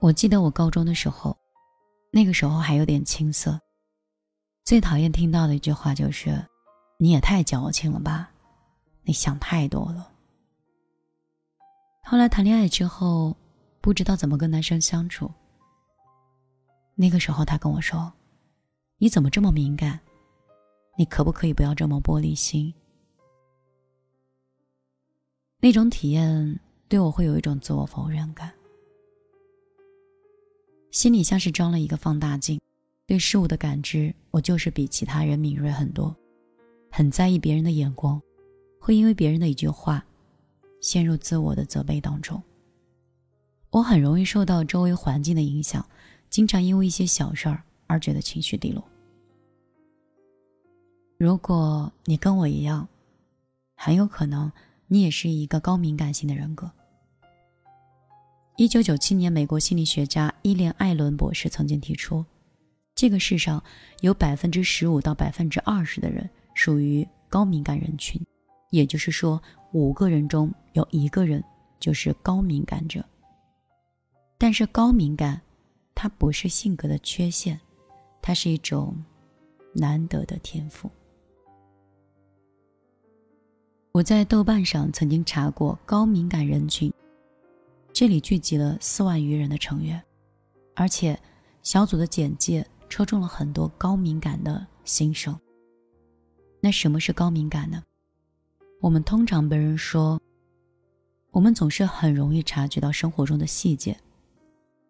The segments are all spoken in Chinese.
我记得我高中的时候，那个时候还有点青涩，最讨厌听到的一句话就是：“你也太矫情了吧，你想太多了。”后来谈恋爱之后，不知道怎么跟男生相处。那个时候他跟我说：“你怎么这么敏感？你可不可以不要这么玻璃心？”那种体验对我会有一种自我否认感，心里像是装了一个放大镜，对事物的感知我就是比其他人敏锐很多，很在意别人的眼光，会因为别人的一句话，陷入自我的责备当中。我很容易受到周围环境的影响，经常因为一些小事儿而觉得情绪低落。如果你跟我一样，很有可能。你也是一个高敏感型的人格。一九九七年，美国心理学家伊莲·艾伦博士曾经提出，这个世上有百分之十五到百分之二十的人属于高敏感人群，也就是说，五个人中有一个人就是高敏感者。但是，高敏感它不是性格的缺陷，它是一种难得的天赋。我在豆瓣上曾经查过高敏感人群，这里聚集了四万余人的成员，而且小组的简介戳中了很多高敏感的心声。那什么是高敏感呢？我们通常被人说，我们总是很容易察觉到生活中的细节，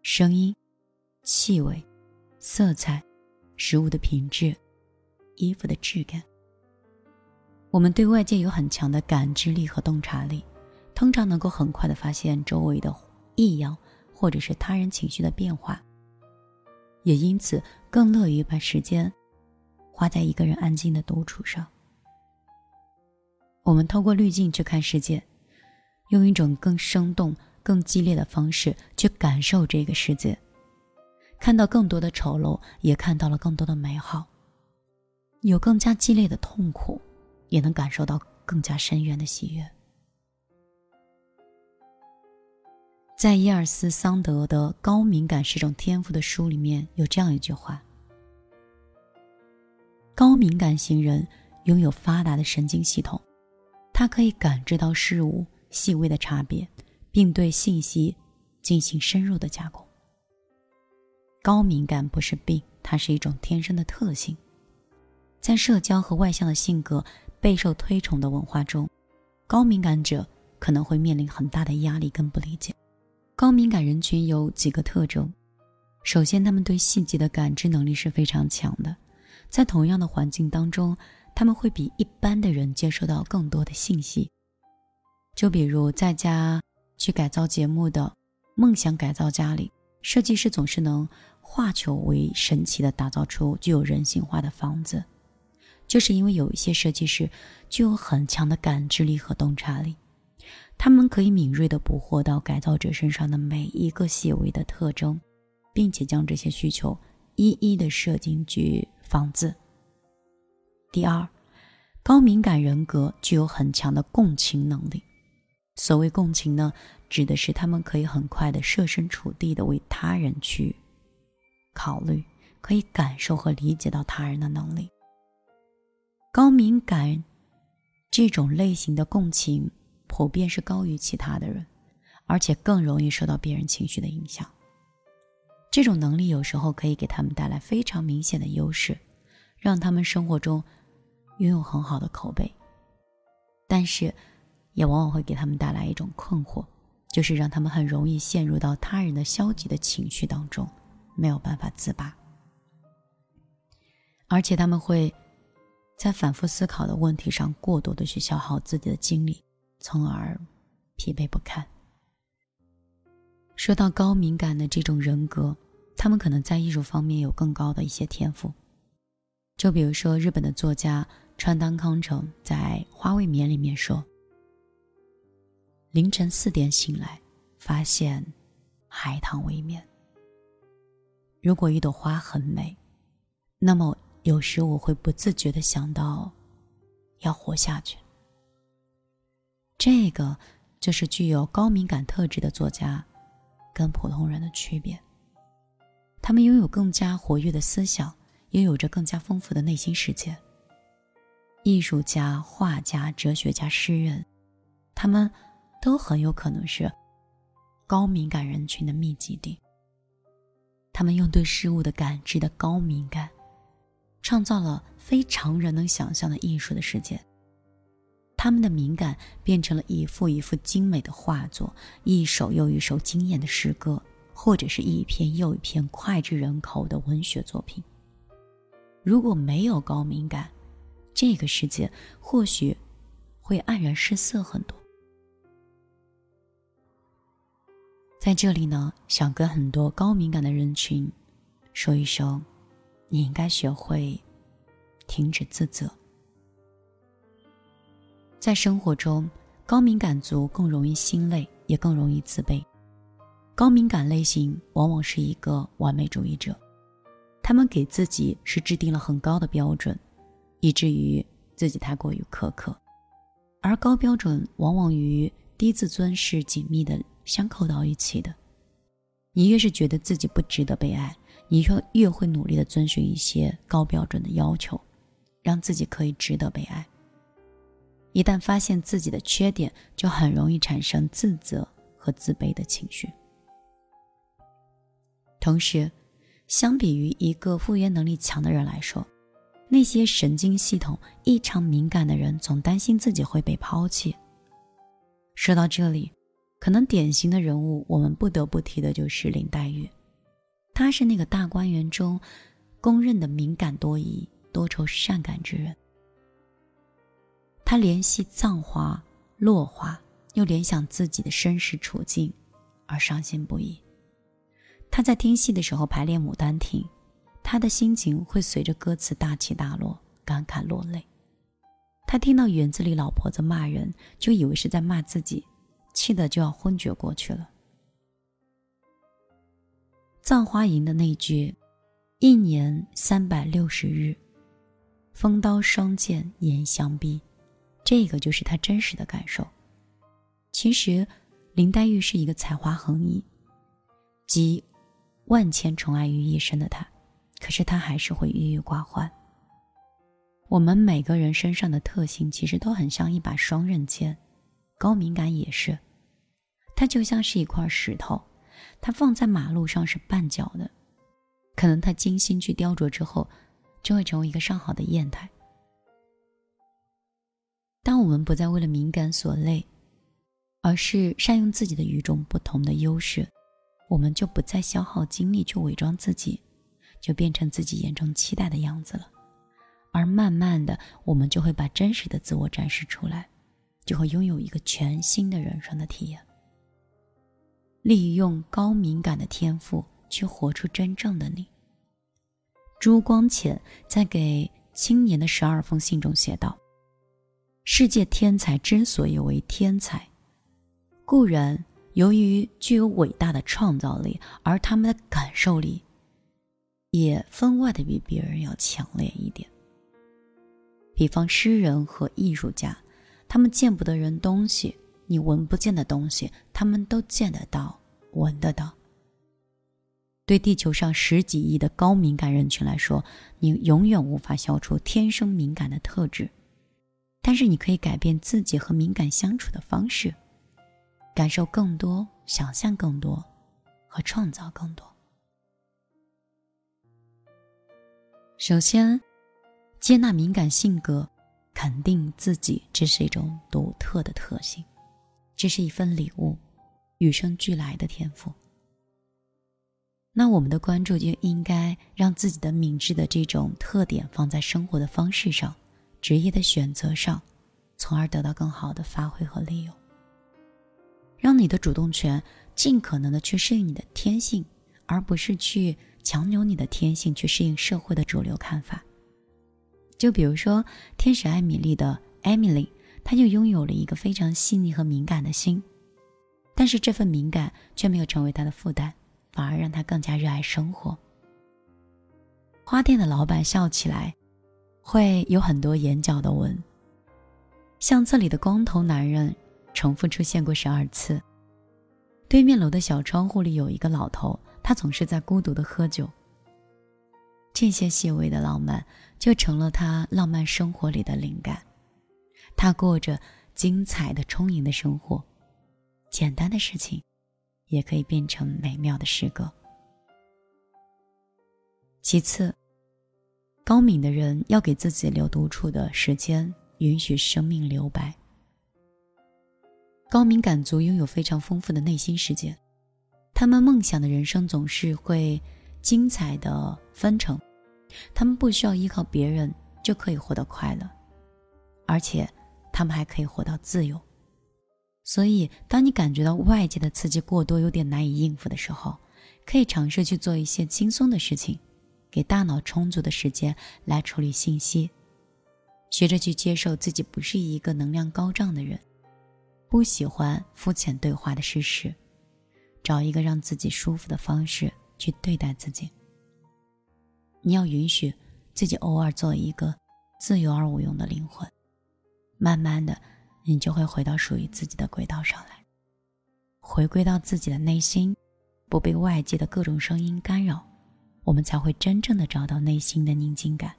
声音、气味、色彩、食物的品质、衣服的质感。我们对外界有很强的感知力和洞察力，通常能够很快的发现周围的异样，或者是他人情绪的变化，也因此更乐于把时间花在一个人安静的独处上。我们透过滤镜去看世界，用一种更生动、更激烈的方式去感受这个世界，看到更多的丑陋，也看到了更多的美好，有更加激烈的痛苦。也能感受到更加深远的喜悦。在伊尔斯桑德的《高敏感是种天赋》的书里面有这样一句话：高敏感型人拥有发达的神经系统，他可以感知到事物细微的差别，并对信息进行深入的加工。高敏感不是病，它是一种天生的特性，在社交和外向的性格。备受推崇的文化中，高敏感者可能会面临很大的压力跟不理解。高敏感人群有几个特征：首先，他们对细节的感知能力是非常强的，在同样的环境当中，他们会比一般的人接收到更多的信息。就比如在家去改造节目的梦想改造家里，设计师总是能化球为神奇的打造出具有人性化的房子。就是因为有一些设计师具有很强的感知力和洞察力，他们可以敏锐地捕获到改造者身上的每一个细微的特征，并且将这些需求一一的设进去房子。第二，高敏感人格具有很强的共情能力。所谓共情呢，指的是他们可以很快的设身处地的为他人去考虑，可以感受和理解到他人的能力。高敏感这种类型的共情普遍是高于其他的人，而且更容易受到别人情绪的影响。这种能力有时候可以给他们带来非常明显的优势，让他们生活中拥有很好的口碑。但是，也往往会给他们带来一种困惑，就是让他们很容易陷入到他人的消极的情绪当中，没有办法自拔，而且他们会。在反复思考的问题上过多的去消耗自己的精力，从而疲惫不堪。说到高敏感的这种人格，他们可能在艺术方面有更高的一些天赋。就比如说日本的作家川端康成在《花未眠》里面说：“凌晨四点醒来，发现海棠未眠。如果一朵花很美，那么。”有时我会不自觉的想到，要活下去。这个就是具有高敏感特质的作家跟普通人的区别。他们拥有更加活跃的思想，也有着更加丰富的内心世界。艺术家、画家、哲学家、诗人，他们都很有可能是高敏感人群的密集地。他们用对事物的感知的高敏感，创造了非常人能想象的艺术的世界。他们的敏感变成了一幅一幅精美的画作，一首又一首惊艳的诗歌，或者是一篇又一篇脍炙人口的文学作品。如果没有高敏感，这个世界或许会黯然失色很多。在这里呢，想跟很多高敏感的人群说一声：你应该学会停止自责。在生活中，高敏感族更容易心累，也更容易自卑。高敏感类型往往是一个完美主义者，他们给自己是制定了很高的标准，以至于自己太过于苛刻。而高标准往往与低自尊是紧密的相扣到一起的。你越是觉得自己不值得被爱，你就越会努力的遵循一些高标准的要求，让自己可以值得被爱。一旦发现自己的缺点，就很容易产生自责和自卑的情绪。同时，相比于一个复原能力强的人来说，那些神经系统异常敏感的人总担心自己会被抛弃。说到这里，可能典型的人物，我们不得不提的就是林黛玉。她是那个大观园中公认的敏感多疑、多愁善感之人。他联系葬花落花，又联想自己的身世处境，而伤心不已。他在听戏的时候排练《牡丹亭》，他的心情会随着歌词大起大落，感慨落泪。他听到园子里老婆子骂人，就以为是在骂自己，气得就要昏厥过去了。葬花吟的那句“一年三百六十日，风刀霜剑严相逼”。这个就是他真实的感受。其实，林黛玉是一个才华横溢、集万千宠爱于一身的她，可是她还是会郁郁寡欢。我们每个人身上的特性其实都很像一把双刃剑，高敏感也是。它就像是一块石头，它放在马路上是绊脚的，可能它精心去雕琢之后，就会成为一个上好的砚台。当我们不再为了敏感所累，而是善用自己的与众不同的优势，我们就不再消耗精力去伪装自己，就变成自己眼中期待的样子了。而慢慢的，我们就会把真实的自我展示出来，就会拥有一个全新的人生的体验。利用高敏感的天赋去活出真正的你。朱光潜在给青年的十二封信中写道。世界天才之所以为天才，固然由于具有伟大的创造力，而他们的感受力也分外的比别人要强烈一点。比方诗人和艺术家，他们见不得人东西，你闻不见的东西，他们都见得到、闻得到。对地球上十几亿的高敏感人群来说，你永远无法消除天生敏感的特质。但是你可以改变自己和敏感相处的方式，感受更多，想象更多，和创造更多。首先，接纳敏感性格，肯定自己，这是一种独特的特性，这是一份礼物，与生俱来的天赋。那我们的关注就应该让自己的敏智的这种特点放在生活的方式上。职业的选择上，从而得到更好的发挥和利用。让你的主动权尽可能的去适应你的天性，而不是去强扭你的天性去适应社会的主流看法。就比如说，天使艾米丽的艾米丽，她就拥有了一个非常细腻和敏感的心，但是这份敏感却没有成为她的负担，反而让她更加热爱生活。花店的老板笑起来。会有很多眼角的纹。相册里的光头男人重复出现过十二次。对面楼的小窗户里有一个老头，他总是在孤独的喝酒。这些细微的浪漫就成了他浪漫生活里的灵感。他过着精彩的、充盈的生活，简单的事情也可以变成美妙的诗歌。其次，高敏的人要给自己留独处的时间，允许生命留白。高敏感族拥有非常丰富的内心世界，他们梦想的人生总是会精彩的纷呈，他们不需要依靠别人就可以活得快乐，而且。他们还可以活到自由，所以当你感觉到外界的刺激过多，有点难以应付的时候，可以尝试去做一些轻松的事情，给大脑充足的时间来处理信息，学着去接受自己不是一个能量高涨的人，不喜欢肤浅对话的事实，找一个让自己舒服的方式去对待自己。你要允许自己偶尔做一个自由而无用的灵魂。慢慢的，你就会回到属于自己的轨道上来，回归到自己的内心，不被外界的各种声音干扰，我们才会真正的找到内心的宁静感。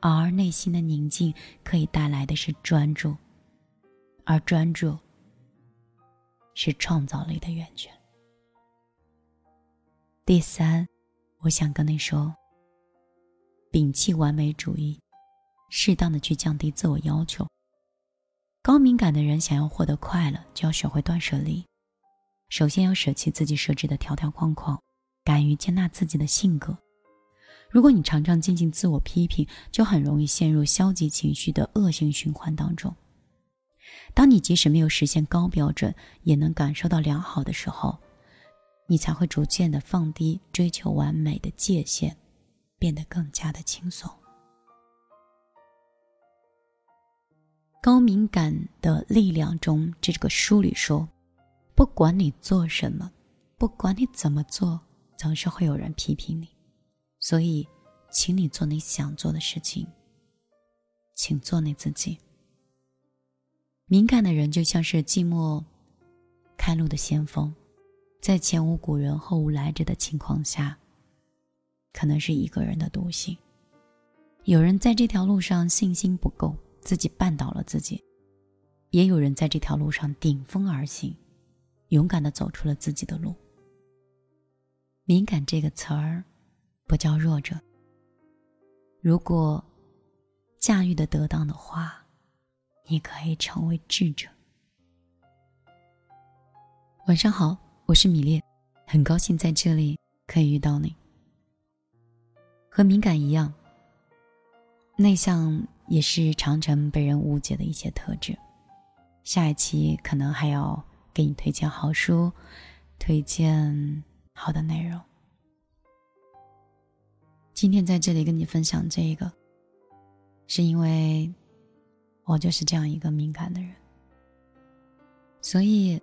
而内心的宁静可以带来的是专注，而专注是创造力的源泉。第三，我想跟你说，摒弃完美主义。适当的去降低自我要求。高敏感的人想要获得快乐，就要学会断舍离。首先要舍弃自己设置的条条框框，敢于接纳自己的性格。如果你常常进行自我批评，就很容易陷入消极情绪的恶性循环当中。当你即使没有实现高标准，也能感受到良好的时候，你才会逐渐的放低追求完美的界限，变得更加的轻松。高敏感的力量中，这个书里说，不管你做什么，不管你怎么做，总是会有人批评你。所以，请你做你想做的事情，请做你自己。敏感的人就像是寂寞开路的先锋，在前无古人后无来者的情况下，可能是一个人的独行。有人在这条路上信心不够。自己绊倒了自己，也有人在这条路上顶风而行，勇敢的走出了自己的路。敏感这个词儿，不叫弱者。如果驾驭的得当的话，你可以成为智者。晚上好，我是米列，很高兴在这里可以遇到你。和敏感一样，内向。也是常常被人误解的一些特质。下一期可能还要给你推荐好书，推荐好的内容。今天在这里跟你分享这个，是因为我就是这样一个敏感的人，所以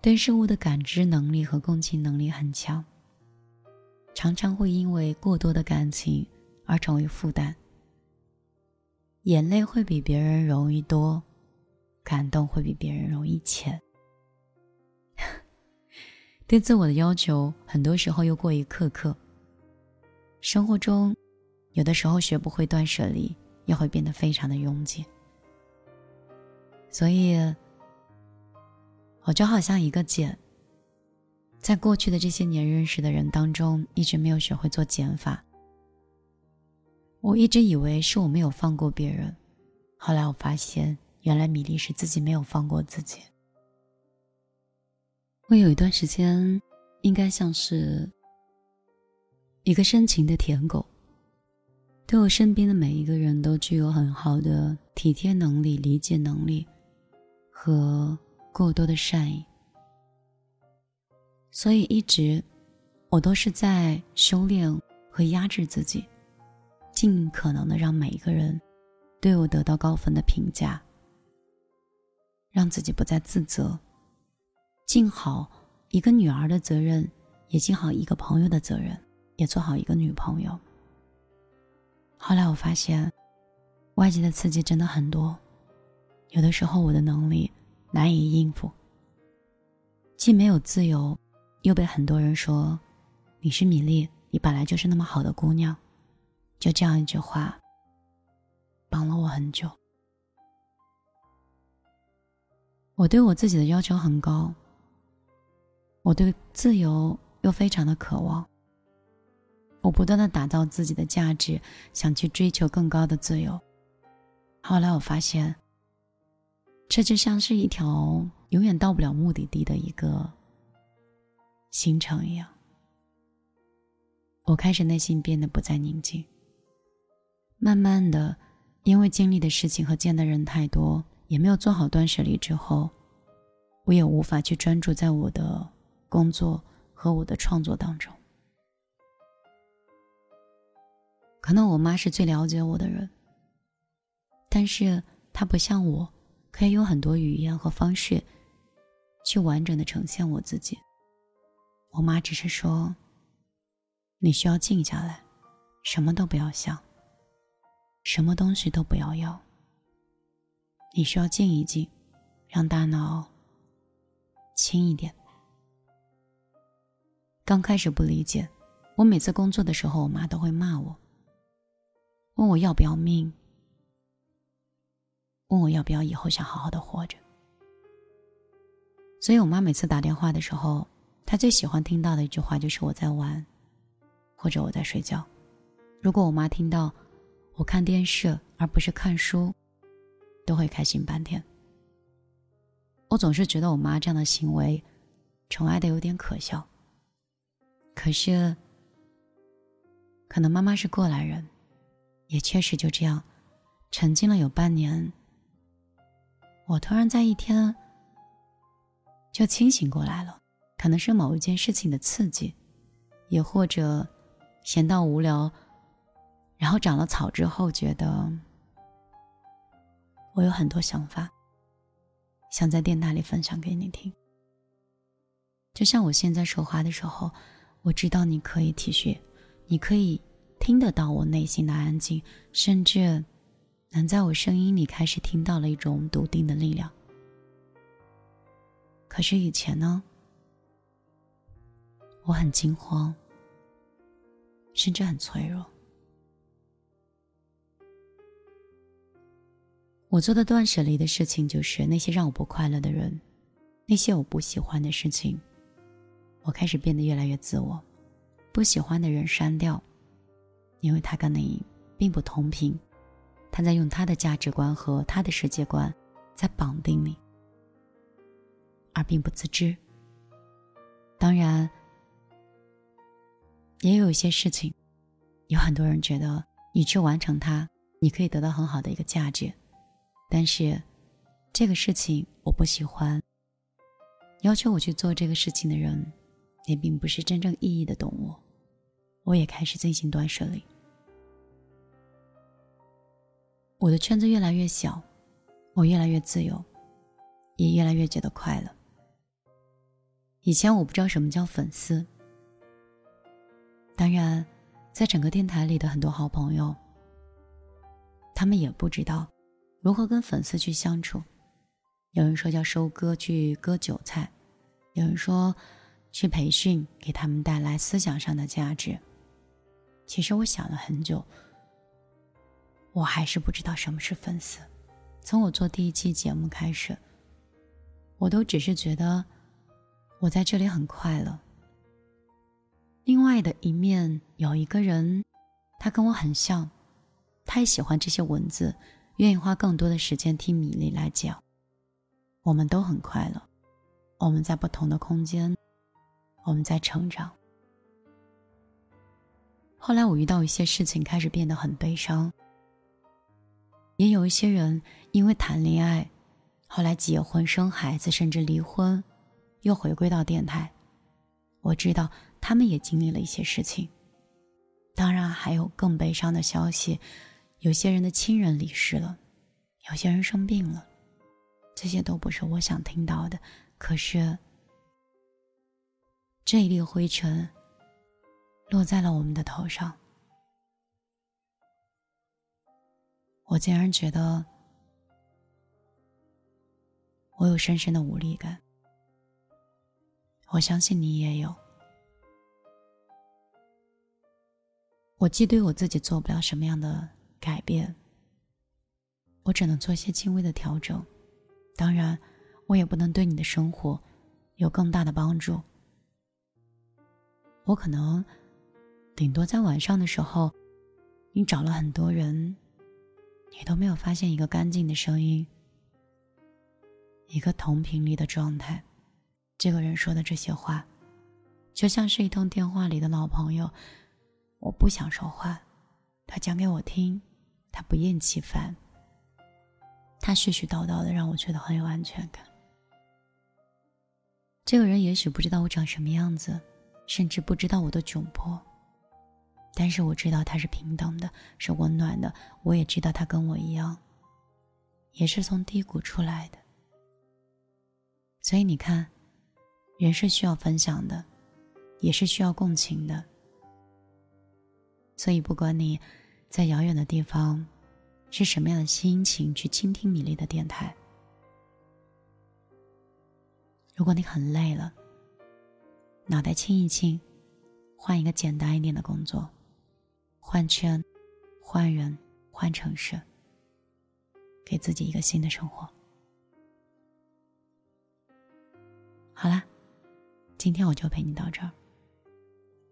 对事物的感知能力和共情能力很强，常常会因为过多的感情而成为负担。眼泪会比别人容易多，感动会比别人容易浅。对自我的要求，很多时候又过于苛刻。生活中，有的时候学不会断舍离，也会变得非常的拥挤。所以，我就好像一个茧，在过去的这些年认识的人当中，一直没有学会做减法。我一直以为是我没有放过别人，后来我发现，原来米粒是自己没有放过自己。我有一段时间，应该像是一个深情的舔狗，对我身边的每一个人都具有很好的体贴能力、理解能力和过多的善意，所以一直我都是在修炼和压制自己。尽可能的让每一个人对我得到高分的评价，让自己不再自责，尽好一个女儿的责任，也尽好一个朋友的责任，也做好一个女朋友。后来我发现，外界的刺激真的很多，有的时候我的能力难以应付，既没有自由，又被很多人说你是米粒，你本来就是那么好的姑娘。就这样一句话，绑了我很久。我对我自己的要求很高，我对自由又非常的渴望。我不断的打造自己的价值，想去追求更高的自由。后来我发现，这就像是一条永远到不了目的地的一个行程一样。我开始内心变得不再宁静。慢慢的，因为经历的事情和见的人太多，也没有做好断舍离之后，我也无法去专注在我的工作和我的创作当中。可能我妈是最了解我的人，但是她不像我，可以用很多语言和方式，去完整的呈现我自己。我妈只是说：“你需要静下来，什么都不要想。”什么东西都不要要。你需要静一静，让大脑轻一点。刚开始不理解，我每次工作的时候，我妈都会骂我，问我要不要命，问我要不要以后想好好的活着。所以我妈每次打电话的时候，她最喜欢听到的一句话就是我在玩，或者我在睡觉。如果我妈听到，我看电视而不是看书，都会开心半天。我总是觉得我妈这样的行为，宠爱的有点可笑。可是，可能妈妈是过来人，也确实就这样，沉浸了有半年。我突然在一天就清醒过来了，可能是某一件事情的刺激，也或者闲到无聊。然后长了草之后，觉得我有很多想法，想在电台里分享给你听。就像我现在说话的时候，我知道你可以体恤，你可以听得到我内心的安静，甚至能在我声音里开始听到了一种笃定的力量。可是以前呢，我很惊慌，甚至很脆弱。我做的断舍离的事情，就是那些让我不快乐的人，那些我不喜欢的事情。我开始变得越来越自我，不喜欢的人删掉，因为他跟你并不同频，他在用他的价值观和他的世界观在绑定你，而并不自知。当然，也有一些事情，有很多人觉得你去完成它，你可以得到很好的一个价值。但是，这个事情我不喜欢。要求我去做这个事情的人，也并不是真正意义的懂我。我也开始进行断舍离。我的圈子越来越小，我越来越自由，也越来越觉得快乐。以前我不知道什么叫粉丝，当然，在整个电台里的很多好朋友，他们也不知道。如何跟粉丝去相处？有人说叫收割，去割韭菜；有人说去培训，给他们带来思想上的价值。其实我想了很久，我还是不知道什么是粉丝。从我做第一期节目开始，我都只是觉得我在这里很快乐。另外的一面有一个人，他跟我很像，他也喜欢这些文字。愿意花更多的时间听米粒来讲，我们都很快乐，我们在不同的空间，我们在成长。后来我遇到一些事情，开始变得很悲伤。也有一些人因为谈恋爱，后来结婚生孩子，甚至离婚，又回归到电台。我知道他们也经历了一些事情，当然还有更悲伤的消息。有些人的亲人离世了，有些人生病了，这些都不是我想听到的。可是，这一粒灰尘落在了我们的头上，我竟然觉得我有深深的无力感。我相信你也有。我既对我自己做不了什么样的改变，我只能做些轻微的调整。当然，我也不能对你的生活有更大的帮助。我可能顶多在晚上的时候，你找了很多人，你都没有发现一个干净的声音，一个同频率的状态。这个人说的这些话，就像是一通电话里的老朋友。我不想说话，他讲给我听，他不厌其烦，他絮絮叨叨的，让我觉得很有安全感。这个人也许不知道我长什么样子，甚至不知道我的窘迫，但是我知道他是平等的，是温暖的。我也知道他跟我一样，也是从低谷出来的。所以你看，人是需要分享的，也是需要共情的。所以，不管你在遥远的地方，是什么样的心情去倾听米粒的电台。如果你很累了，脑袋清一清，换一个简单一点的工作，换圈，换人，换城市，给自己一个新的生活。好啦，今天我就陪你到这儿。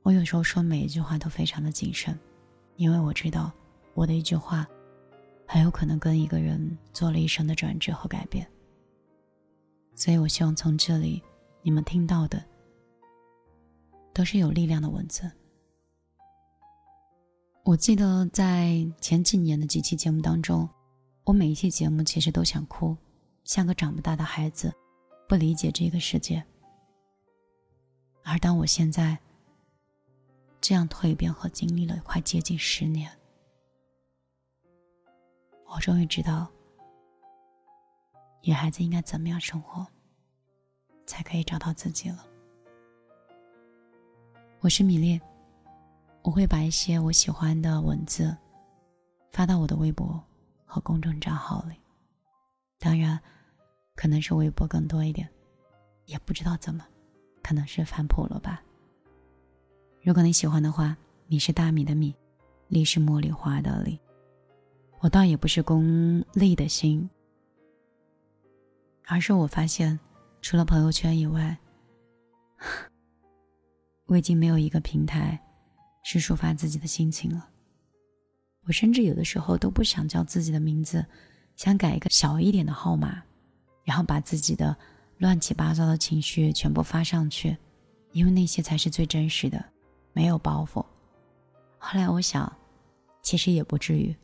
我有时候说每一句话都非常的谨慎，因为我知道我的一句话，很有可能跟一个人做了一生的转折和改变。所以我希望从这里，你们听到的都是有力量的文字。我记得在前几年的几期节目当中，我每一期节目其实都想哭，像个长不大的孩子，不理解这个世界。而当我现在。这样蜕变和经历了快接近十年，我终于知道，女孩子应该怎么样生活，才可以找到自己了。我是米粒，我会把一些我喜欢的文字发到我的微博和公众账号里，当然，可能是微博更多一点，也不知道怎么，可能是反哺了吧。如果你喜欢的话，米是大米的米，粒是茉莉花的粒。我倒也不是功利的心，而是我发现，除了朋友圈以外，我已经没有一个平台是抒发自己的心情了。我甚至有的时候都不想叫自己的名字，想改一个小一点的号码，然后把自己的乱七八糟的情绪全部发上去，因为那些才是最真实的。没有包袱。后来我想，其实也不至于。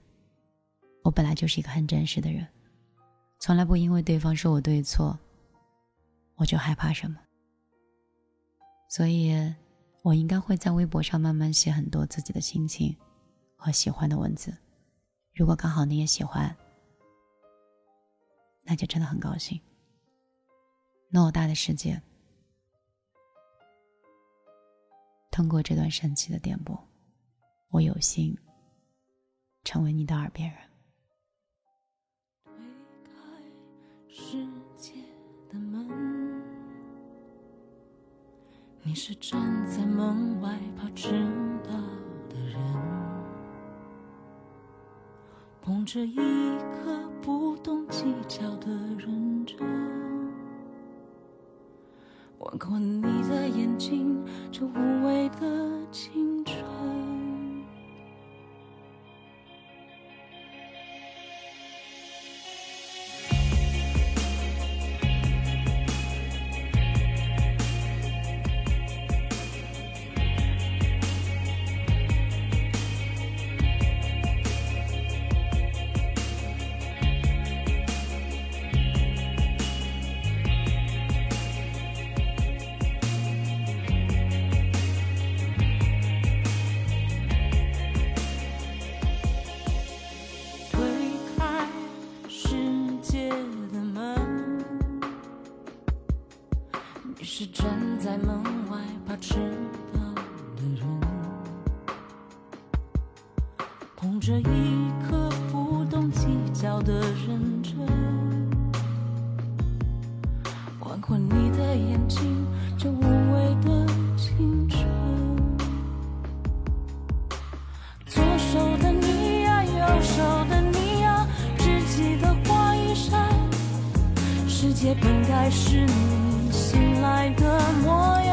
我本来就是一个很真实的人，从来不因为对方说我对错，我就害怕什么。所以，我应该会在微博上慢慢写很多自己的心情和喜欢的文字。如果刚好你也喜欢，那就真的很高兴。偌大的世界。通过这段神奇的电波，我有幸成为你的耳边人。推开世界的门，你是站在门外怕迟到的人，捧着一颗不懂计较的认真。吻过你的眼睛，这无畏的青春。捧着一颗不懂计较的认真吻过你的眼睛就无畏的青春左手的你呀右手的你呀知己的花衣裳世界本该是你醒来的模样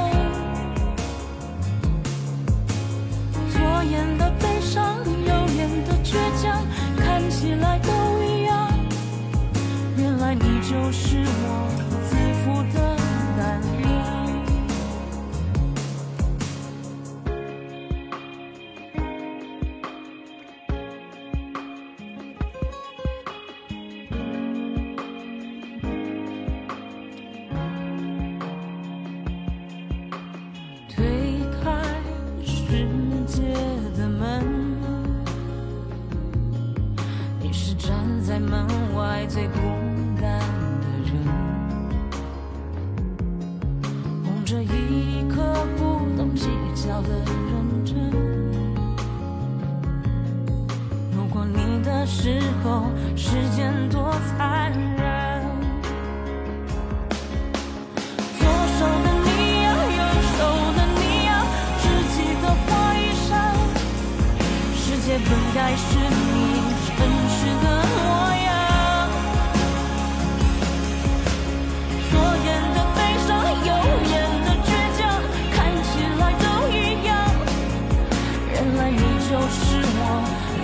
就是我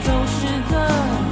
走失的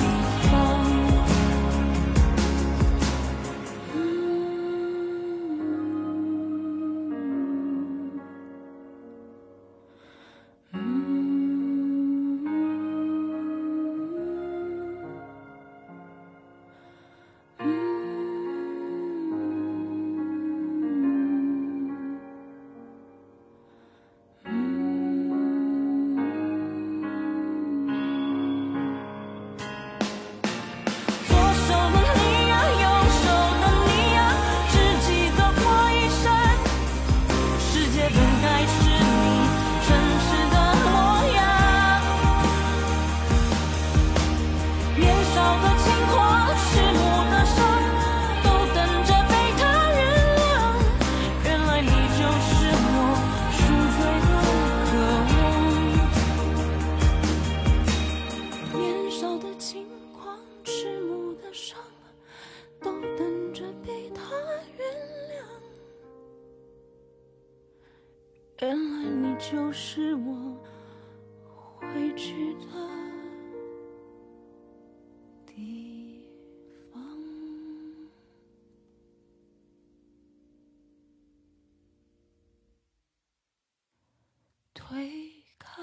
推开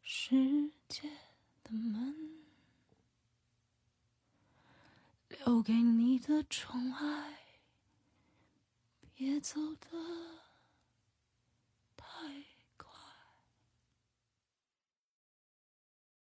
世界的门留给你的宠爱别走的太